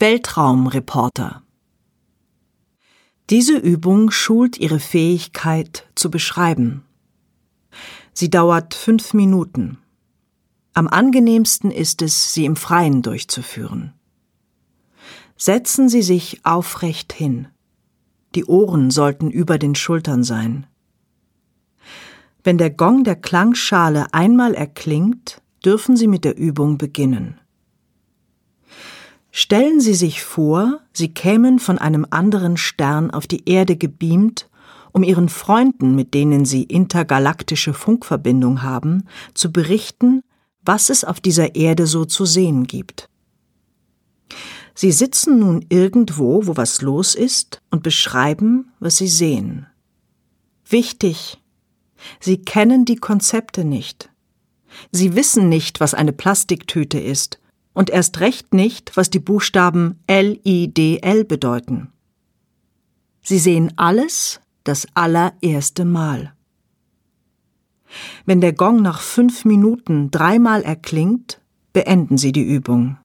Weltraumreporter Diese Übung schult Ihre Fähigkeit zu beschreiben. Sie dauert fünf Minuten. Am angenehmsten ist es, sie im Freien durchzuführen. Setzen Sie sich aufrecht hin. Die Ohren sollten über den Schultern sein. Wenn der Gong der Klangschale einmal erklingt, dürfen Sie mit der Übung beginnen. Stellen Sie sich vor, Sie kämen von einem anderen Stern auf die Erde gebeamt, um Ihren Freunden, mit denen Sie intergalaktische Funkverbindung haben, zu berichten, was es auf dieser Erde so zu sehen gibt. Sie sitzen nun irgendwo, wo was los ist, und beschreiben, was Sie sehen. Wichtig, Sie kennen die Konzepte nicht. Sie wissen nicht, was eine Plastiktüte ist und erst recht nicht, was die Buchstaben LIDL bedeuten. Sie sehen alles das allererste Mal. Wenn der Gong nach fünf Minuten dreimal erklingt, beenden Sie die Übung.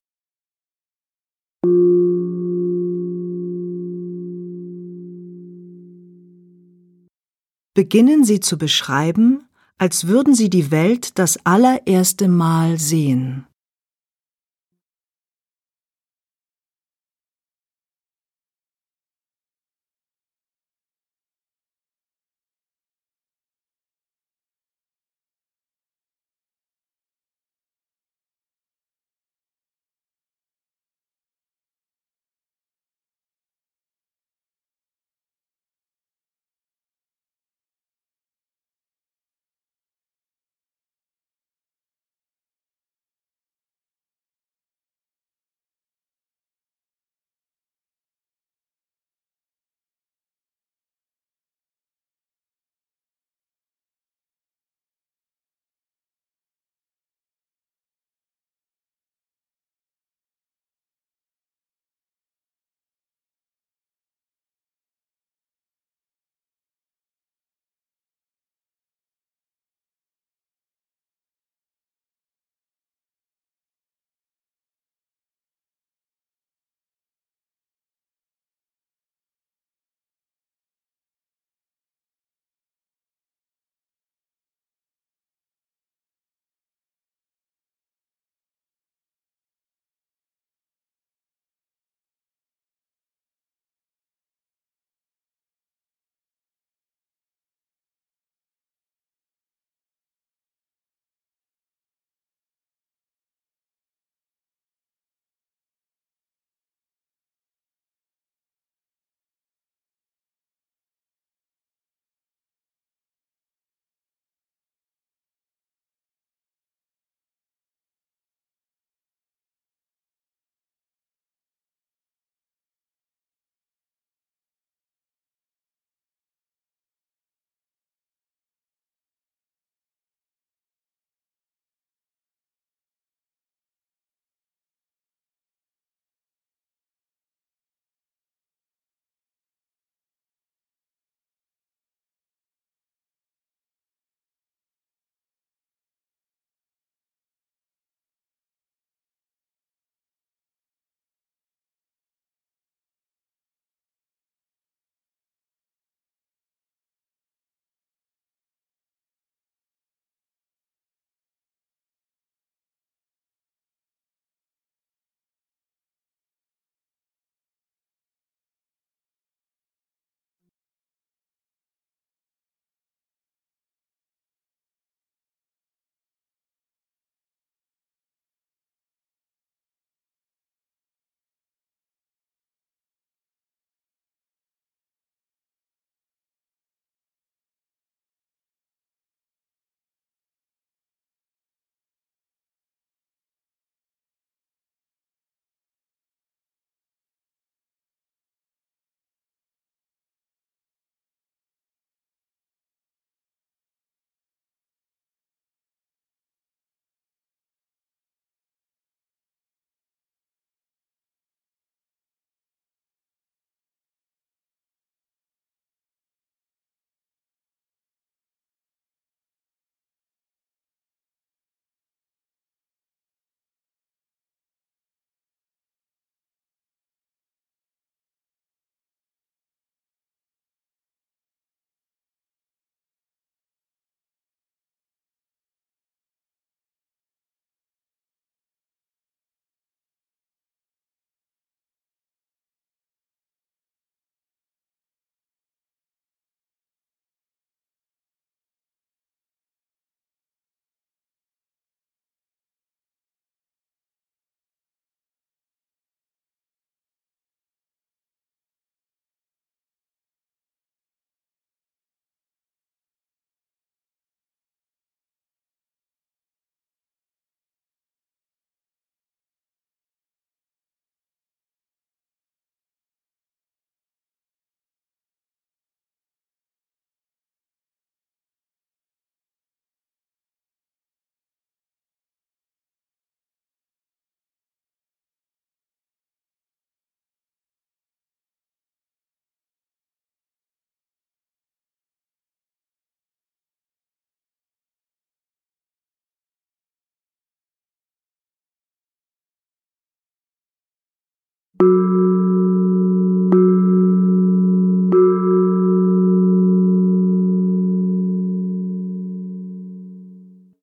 Beginnen Sie zu beschreiben, als würden Sie die Welt das allererste Mal sehen.